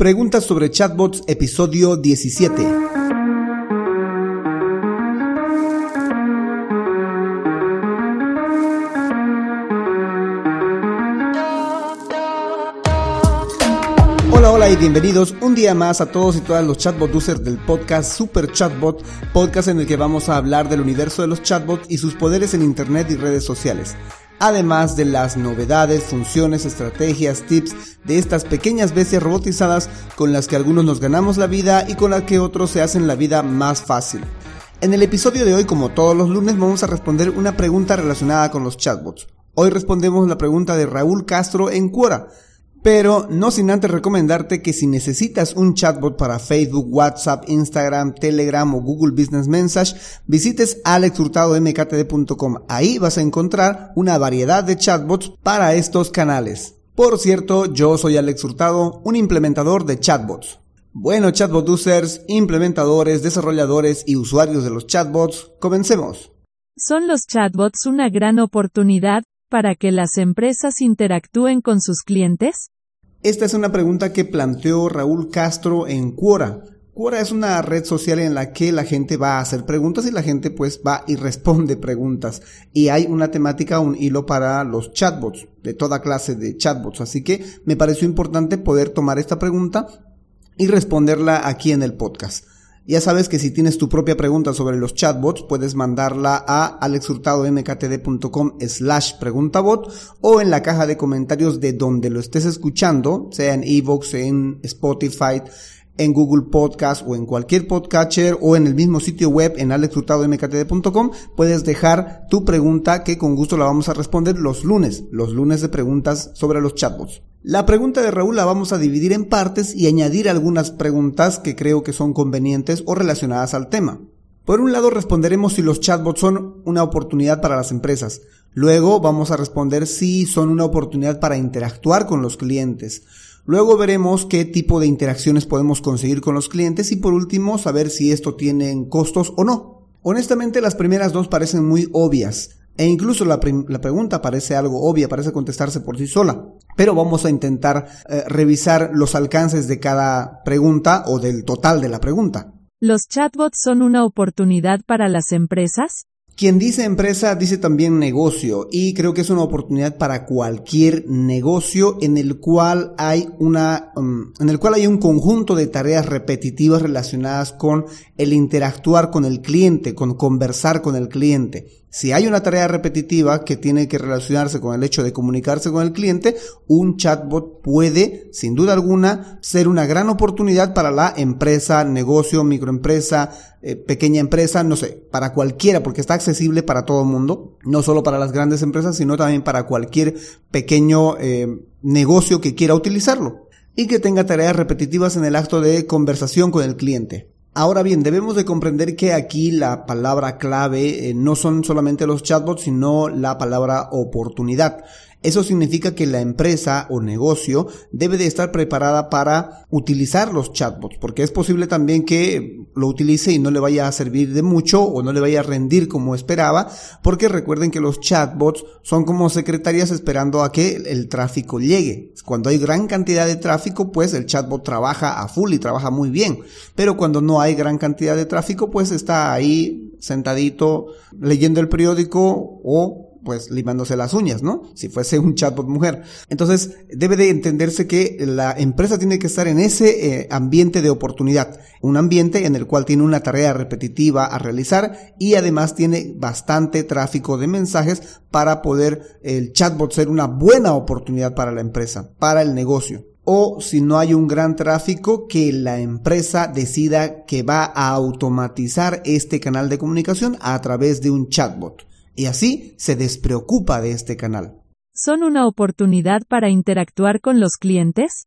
Preguntas sobre chatbots, episodio 17. Hola, hola y bienvenidos un día más a todos y todas los chatbot users del podcast Super Chatbot, podcast en el que vamos a hablar del universo de los chatbots y sus poderes en internet y redes sociales además de las novedades, funciones, estrategias, tips de estas pequeñas bestias robotizadas con las que algunos nos ganamos la vida y con las que otros se hacen la vida más fácil. En el episodio de hoy, como todos los lunes, vamos a responder una pregunta relacionada con los chatbots. Hoy respondemos la pregunta de Raúl Castro en Quora. Pero no sin antes recomendarte que si necesitas un chatbot para Facebook, WhatsApp, Instagram, Telegram o Google Business Message, visites alexhurtadomktd.com. Ahí vas a encontrar una variedad de chatbots para estos canales. Por cierto, yo soy Alex Hurtado, un implementador de chatbots. Bueno, chatbot users, implementadores, desarrolladores y usuarios de los chatbots, comencemos. ¿Son los chatbots una gran oportunidad para que las empresas interactúen con sus clientes? Esta es una pregunta que planteó Raúl Castro en Quora. Quora es una red social en la que la gente va a hacer preguntas y la gente pues va y responde preguntas. Y hay una temática, un hilo para los chatbots, de toda clase de chatbots. Así que me pareció importante poder tomar esta pregunta y responderla aquí en el podcast. Ya sabes que si tienes tu propia pregunta sobre los chatbots, puedes mandarla a alexhurtadomktd.com slash preguntabot o en la caja de comentarios de donde lo estés escuchando, sea en Evox, en Spotify, en Google Podcast o en cualquier podcatcher o en el mismo sitio web en alexhurtadomktd.com puedes dejar tu pregunta que con gusto la vamos a responder los lunes, los lunes de preguntas sobre los chatbots. La pregunta de Raúl la vamos a dividir en partes y añadir algunas preguntas que creo que son convenientes o relacionadas al tema. Por un lado responderemos si los chatbots son una oportunidad para las empresas. Luego vamos a responder si son una oportunidad para interactuar con los clientes. Luego veremos qué tipo de interacciones podemos conseguir con los clientes y por último saber si esto tiene costos o no. Honestamente las primeras dos parecen muy obvias. E incluso la, pregunta parece algo obvia, parece contestarse por sí sola. Pero vamos a intentar eh, revisar los alcances de cada pregunta o del total de la pregunta. ¿Los chatbots son una oportunidad para las empresas? Quien dice empresa dice también negocio y creo que es una oportunidad para cualquier negocio en el cual hay una um, en el cual hay un conjunto de tareas repetitivas relacionadas con el interactuar con el cliente, con conversar con el cliente. Si hay una tarea repetitiva que tiene que relacionarse con el hecho de comunicarse con el cliente, un chatbot puede, sin duda alguna, ser una gran oportunidad para la empresa, negocio, microempresa, eh, pequeña empresa, no sé, para cualquiera, porque está accesible para todo el mundo, no solo para las grandes empresas, sino también para cualquier pequeño eh, negocio que quiera utilizarlo y que tenga tareas repetitivas en el acto de conversación con el cliente. Ahora bien, debemos de comprender que aquí la palabra clave eh, no son solamente los chatbots, sino la palabra oportunidad. Eso significa que la empresa o negocio debe de estar preparada para utilizar los chatbots, porque es posible también que lo utilice y no le vaya a servir de mucho o no le vaya a rendir como esperaba, porque recuerden que los chatbots son como secretarias esperando a que el tráfico llegue. Cuando hay gran cantidad de tráfico, pues el chatbot trabaja a full y trabaja muy bien, pero cuando no hay gran cantidad de tráfico, pues está ahí sentadito leyendo el periódico o pues limándose las uñas, ¿no? Si fuese un chatbot mujer. Entonces, debe de entenderse que la empresa tiene que estar en ese eh, ambiente de oportunidad, un ambiente en el cual tiene una tarea repetitiva a realizar y además tiene bastante tráfico de mensajes para poder el chatbot ser una buena oportunidad para la empresa, para el negocio o si no hay un gran tráfico, que la empresa decida que va a automatizar este canal de comunicación a través de un chatbot y así se despreocupa de este canal. ¿Son una oportunidad para interactuar con los clientes?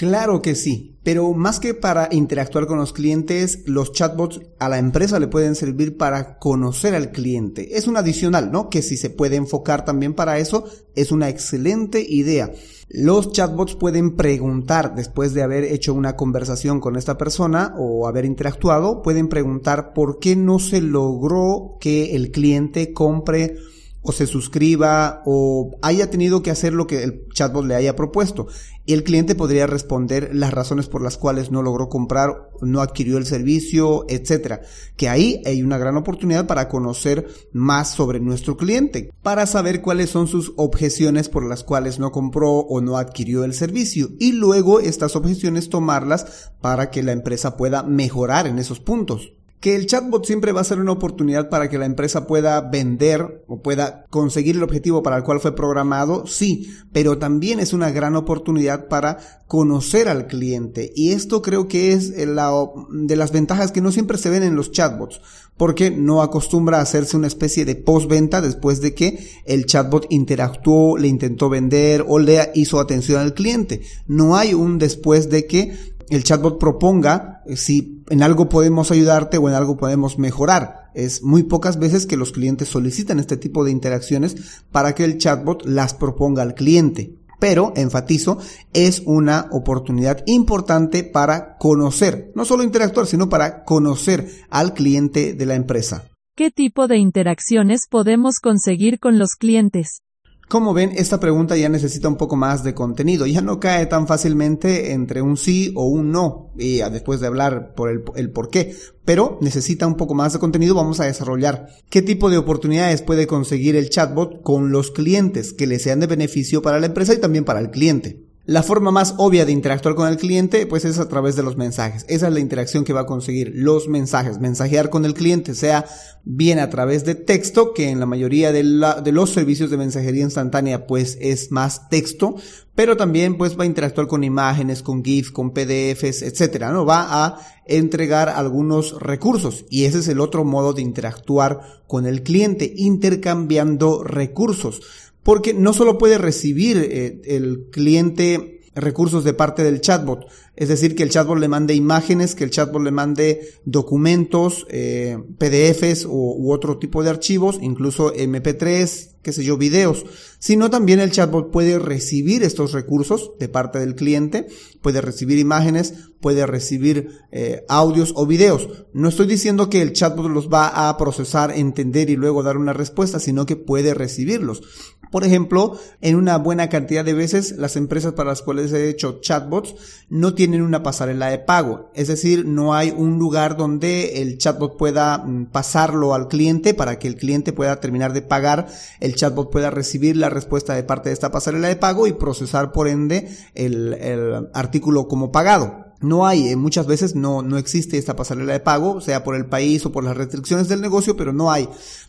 Claro que sí, pero más que para interactuar con los clientes, los chatbots a la empresa le pueden servir para conocer al cliente. Es un adicional, ¿no? Que si se puede enfocar también para eso, es una excelente idea. Los chatbots pueden preguntar, después de haber hecho una conversación con esta persona o haber interactuado, pueden preguntar por qué no se logró que el cliente compre o se suscriba o haya tenido que hacer lo que el chatbot le haya propuesto. Y el cliente podría responder las razones por las cuales no logró comprar, no adquirió el servicio, etcétera. Que ahí hay una gran oportunidad para conocer más sobre nuestro cliente, para saber cuáles son sus objeciones por las cuales no compró o no adquirió el servicio y luego estas objeciones tomarlas para que la empresa pueda mejorar en esos puntos. Que el chatbot siempre va a ser una oportunidad para que la empresa pueda vender o pueda conseguir el objetivo para el cual fue programado, sí, pero también es una gran oportunidad para conocer al cliente. Y esto creo que es la, de las ventajas que no siempre se ven en los chatbots, porque no acostumbra a hacerse una especie de postventa después de que el chatbot interactuó, le intentó vender o le hizo atención al cliente. No hay un después de que el chatbot proponga eh, si en algo podemos ayudarte o en algo podemos mejorar. Es muy pocas veces que los clientes solicitan este tipo de interacciones para que el chatbot las proponga al cliente. Pero, enfatizo, es una oportunidad importante para conocer, no solo interactuar, sino para conocer al cliente de la empresa. ¿Qué tipo de interacciones podemos conseguir con los clientes? Como ven, esta pregunta ya necesita un poco más de contenido, ya no cae tan fácilmente entre un sí o un no, y después de hablar por el, el por qué, pero necesita un poco más de contenido, vamos a desarrollar qué tipo de oportunidades puede conseguir el chatbot con los clientes que le sean de beneficio para la empresa y también para el cliente. La forma más obvia de interactuar con el cliente pues es a través de los mensajes. Esa es la interacción que va a conseguir los mensajes. Mensajear con el cliente sea bien a través de texto, que en la mayoría de, los servicios de mensajería instantánea pues es más texto, pero también pues va a interactuar con imágenes, con GIFs, con PDFs, etcétera, ¿no? Va a entregar algunos recursos y ese es el otro modo de interactuar con el cliente, intercambiando recursos porque no solo puede recibir eh, el cliente recursos de parte del chatbot, es decir, que el chatbot le mande imágenes, que el chatbot le mande documentos, eh, PDFs u, otro tipo de archivos, incluso MP3, qué sé yo, videos, sino también el chatbot puede recibir estos recursos de parte del cliente, puede recibir imágenes, puede recibir eh, audios o videos. No estoy diciendo que el chatbot los va a procesar, entender y luego dar una respuesta, sino que puede recibirlos. Por ejemplo, en una buena cantidad de veces las empresas para las cuales he hecho chatbots no tienen una pasarela de pago, es decir, no hay un lugar donde el chatbot pueda mm, pasarlo al cliente para que el cliente pueda terminar de pagar, el chatbot pueda recibir la respuesta de parte de esta pasarela de pago y procesar por ende el, el artículo como pagado. No hay, eh, muchas veces no, no existe esta pasarela de pago, sea por el país o por las restricciones del negocio, pero no hay.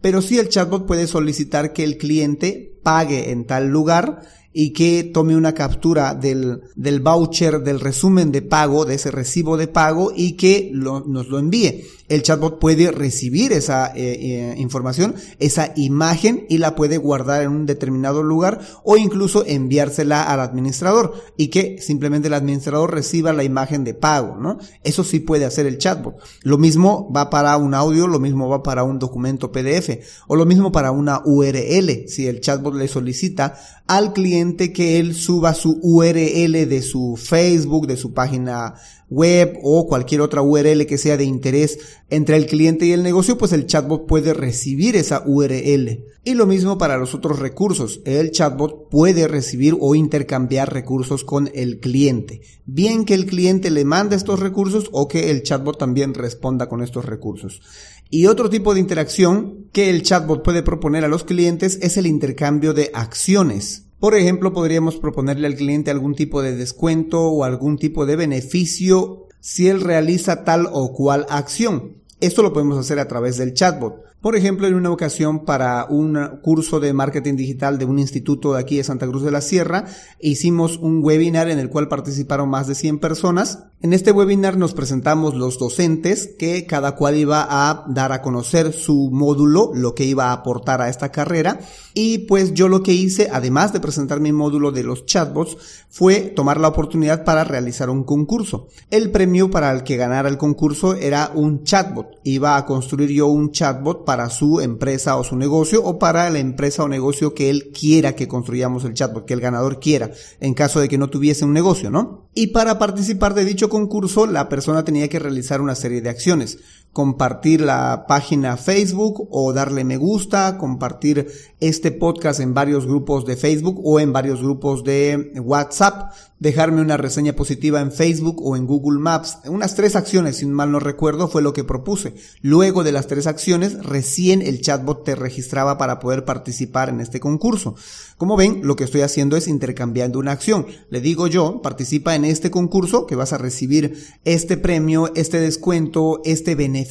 Pero sí el chatbot puede solicitar que el cliente pague en tal lugar y que tome una captura del, del voucher, del resumen de pago, de ese recibo de pago y que nos lo envíe. El chatbot puede recibir esa eh, eh, información, esa imagen y la puede guardar en un determinado lugar o incluso enviársela al administrador y que simplemente el administrador reciba la imagen de pago, ¿no? Eso sí puede hacer el chatbot. Lo mismo va para un audio, lo mismo va para un documento PDF o lo mismo para una URL. Si el chatbot le solicita al cliente que él suba su URL de su Facebook, de su página web o cualquier otra URL que sea de interés entre el cliente y el negocio, pues el chatbot puede recibir esa URL. Y lo mismo para los otros recursos. El chatbot puede recibir o intercambiar recursos con el cliente. Bien que el cliente le mande estos recursos o que el chatbot también responda con estos recursos. Y otro tipo de interacción que el chatbot puede proponer a los clientes es el intercambio de acciones. Por ejemplo, podríamos proponerle al cliente algún tipo de descuento o algún tipo de beneficio si él realiza tal o cual acción. Esto lo podemos hacer a través del chatbot. Por ejemplo, en una ocasión para un curso de marketing digital de un instituto de aquí de Santa Cruz de la Sierra, hicimos un webinar en el cual participaron más de 100 personas. En este webinar nos presentamos los docentes que cada cual iba a dar a conocer su módulo, lo que iba a aportar a esta carrera. Y pues yo lo que hice, además de presentar mi módulo de los chatbots, fue tomar la oportunidad para realizar un concurso. El premio para el que ganara el concurso era un chatbot. Iba a construir yo un chatbot para su empresa o su negocio o para la empresa o negocio que él quiera que construyamos el chatbot, que el ganador quiera, en caso de que no tuviese un negocio, ¿no? Y para participar de dicho concurso, la persona tenía que realizar una serie de acciones. Compartir la página Facebook o darle me gusta, compartir este podcast en varios grupos de Facebook o en varios grupos de WhatsApp, dejarme una reseña positiva en Facebook o en Google Maps. Unas tres acciones, si mal no recuerdo, fue lo que propuse. Luego de las tres acciones, recién el chatbot te registraba para poder participar en este concurso. Como ven, lo que estoy haciendo es intercambiando una acción. Le digo yo, participa en este concurso que vas a recibir este premio, este descuento, este beneficio,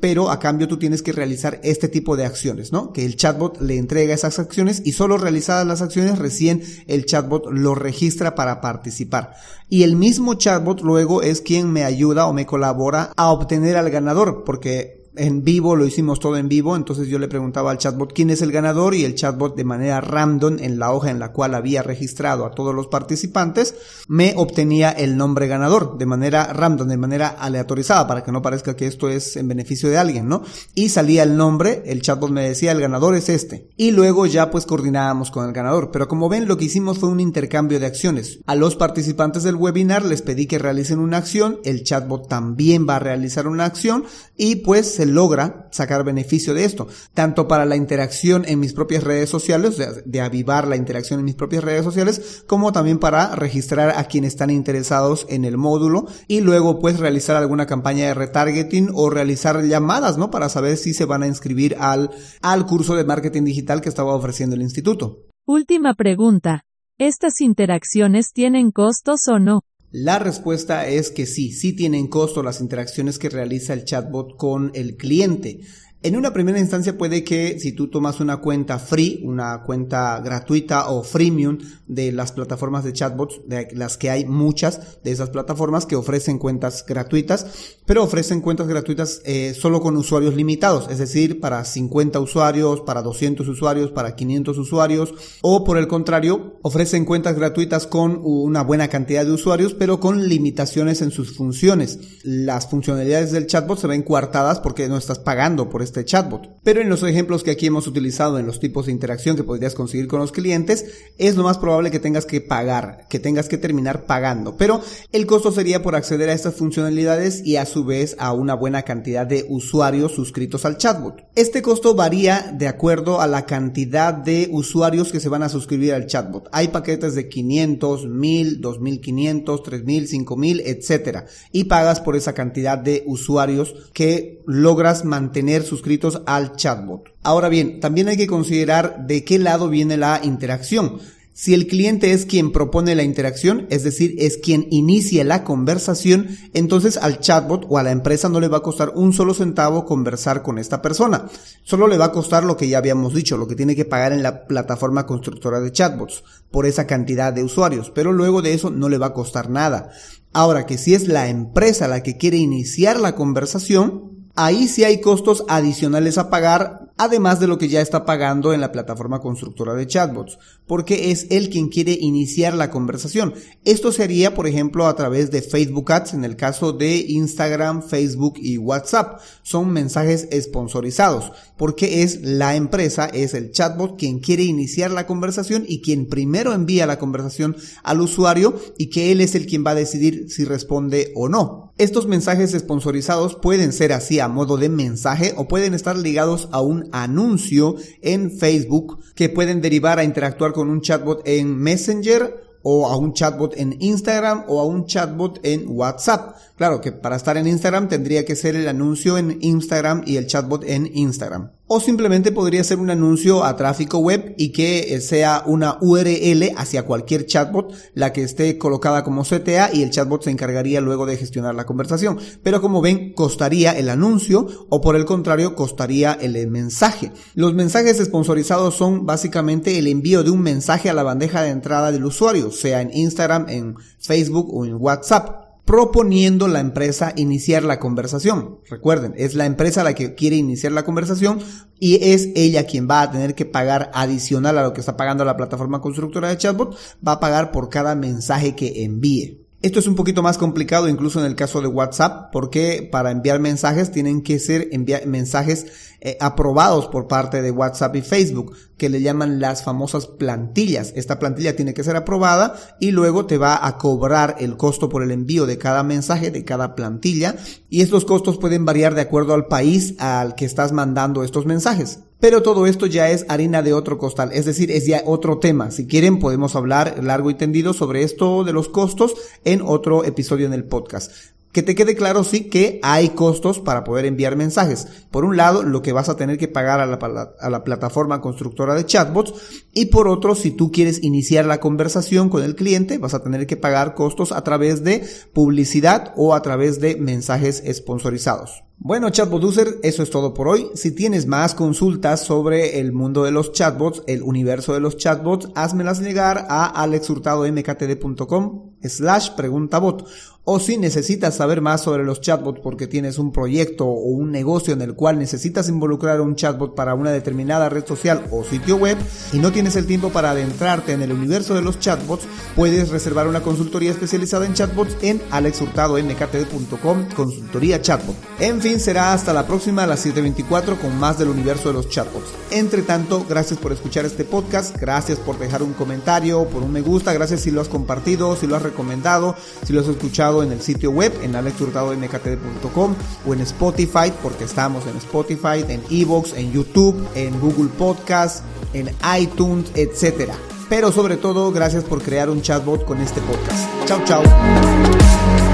pero a cambio tú tienes que realizar este tipo de acciones, ¿no? Que el chatbot le entrega esas acciones y solo realizadas las acciones recién el chatbot lo registra para participar. Y el mismo chatbot luego es quien me ayuda o me colabora a obtener al ganador, porque en vivo, lo hicimos todo en vivo, entonces yo le preguntaba al chatbot quién es el ganador y el chatbot de manera random en la hoja en la cual había registrado a todos los participantes me obtenía el nombre ganador de manera random, de manera aleatorizada para que no parezca que esto es en beneficio de alguien, ¿no? Y salía el nombre, el chatbot me decía el ganador es este y luego ya pues coordinábamos con el ganador, pero como ven lo que hicimos fue un intercambio de acciones. A los participantes del webinar les pedí que realicen una acción, el chatbot también va a realizar una acción y pues se logra sacar beneficio de esto, tanto para la interacción en mis propias redes sociales, de, avivar la interacción en mis propias redes sociales, como también para registrar a quienes están interesados en el módulo y luego pues realizar alguna campaña de retargeting o realizar llamadas, ¿no? Para saber si se van a inscribir al, al curso de marketing digital que estaba ofreciendo el instituto. Última pregunta. ¿Estas interacciones tienen costos o no? La respuesta es que sí, sí tienen costo las interacciones que realiza el chatbot con el cliente. En una primera instancia puede que si tú tomas una cuenta free, una cuenta gratuita o freemium de las plataformas de chatbots, de las que hay muchas de esas plataformas que ofrecen cuentas gratuitas, pero ofrecen cuentas gratuitas eh, solo con usuarios limitados, es decir, para 50 usuarios, para 200 usuarios, para 500 usuarios, o por el contrario, ofrecen cuentas gratuitas con una buena cantidad de usuarios, pero con limitaciones en sus funciones. Las funcionalidades del chatbot se ven coartadas porque no estás pagando por este chatbot. Pero en los ejemplos que aquí hemos utilizado en los tipos de interacción que podrías conseguir con los clientes, es lo más probable que tengas que pagar, que tengas que terminar pagando. Pero el costo sería por acceder a estas funcionalidades y a su vez a una buena cantidad de usuarios suscritos al chatbot. Este costo varía de acuerdo a la cantidad de usuarios que se van a suscribir al chatbot. Hay paquetes de 500, 1000, 2500, 3000, 5000, etcétera. Y pagas por esa cantidad de usuarios que logras mantener sus al chatbot. Ahora bien, también hay que considerar de qué lado viene la interacción. Si el cliente es quien propone la interacción, es decir, es quien inicia la conversación, entonces al chatbot o a la empresa no le va a costar un solo centavo conversar con esta persona. Solo le va a costar lo que ya habíamos dicho, lo que tiene que pagar en la plataforma constructora de chatbots por esa cantidad de usuarios, pero luego de eso no le va a costar nada. Ahora que si es la empresa la que quiere iniciar la conversación, ahí sí hay costos adicionales a pagar además de lo que ya está pagando en la plataforma constructora de chatbots, porque es él quien quiere iniciar la conversación. Esto sería, por ejemplo, a través de Facebook Ads en el caso de Instagram, Facebook y WhatsApp. Son mensajes sponsorizados, porque es la empresa, es el chatbot quien quiere iniciar la conversación y quien primero envía la conversación al usuario y que él es el quien va a decidir si responde o no. Estos mensajes sponsorizados pueden ser así a modo de mensaje o pueden estar ligados a un anuncio en Facebook que pueden derivar a interactuar con un chatbot en Messenger o a un chatbot en Instagram o a un chatbot en WhatsApp. Claro que para estar en Instagram tendría que ser el anuncio en Instagram y el chatbot en Instagram. O simplemente podría ser un anuncio a tráfico web y que eh, sea una URL hacia cualquier chatbot, la que esté colocada como CTA y el chatbot se encargaría luego de gestionar la conversación. Pero como ven, costaría el anuncio o por el contrario, costaría el mensaje. Los mensajes sponsorizados son básicamente el envío de un mensaje a la bandeja de entrada del usuario, sea en Instagram, en Facebook o en WhatsApp proponiendo la empresa iniciar la conversación. Recuerden, es la empresa la que quiere iniciar la conversación y es ella quien va a tener que pagar adicional a lo que está pagando la plataforma constructora de chatbot, va a pagar por cada mensaje que envíe. Esto es un poquito más complicado incluso en el caso de WhatsApp porque para enviar mensajes tienen que ser mensajes eh, aprobados por parte de WhatsApp y Facebook, que le llaman las famosas plantillas. Esta plantilla tiene que ser aprobada y luego te va a cobrar el costo por el envío de cada mensaje, de cada plantilla, y estos costos pueden variar de acuerdo al país al que estás mandando estos mensajes. Pero todo esto ya es harina de otro costal, es decir, es ya otro tema. Si quieren podemos hablar largo y tendido sobre esto de los costos en otro episodio en el podcast. Que te quede claro, sí, que hay costos para poder enviar mensajes. Por un lado, lo que vas a tener que pagar a la, a la, plataforma constructora de chatbots. Y por otro, si tú quieres iniciar la conversación con el cliente, vas a tener que pagar costos a través de publicidad o a través de mensajes sponsorizados. Bueno, chatbot user, eso es todo por hoy. Si tienes más consultas sobre el mundo de los chatbots, el universo de los chatbots, házmelas llegar a alexhurtadomktd.com slash preguntabot o si necesitas saber más sobre los chatbots porque tienes un proyecto o un negocio en el cual necesitas involucrar un chatbot para una determinada red social o sitio web y no tienes el tiempo para adentrarte en el universo de los chatbots, puedes reservar una consultoría especializada en chatbots en alexhurtadomktd.com consultoría chatbot. En fin, será hasta la próxima a las 7.24 con más del universo de los chatbots. Entre tanto, gracias por escuchar este podcast, gracias por dejar un comentario, por un me gusta, gracias si lo has compartido, si lo has recomendado, si lo has escuchado en el sitio web en alexhurtadomktd.com o en Spotify, porque estamos en Spotify, en Evox, en YouTube, en Google Podcast, en iTunes, etc. Pero sobre todo, gracias por crear un chatbot con este podcast. Chao, chao.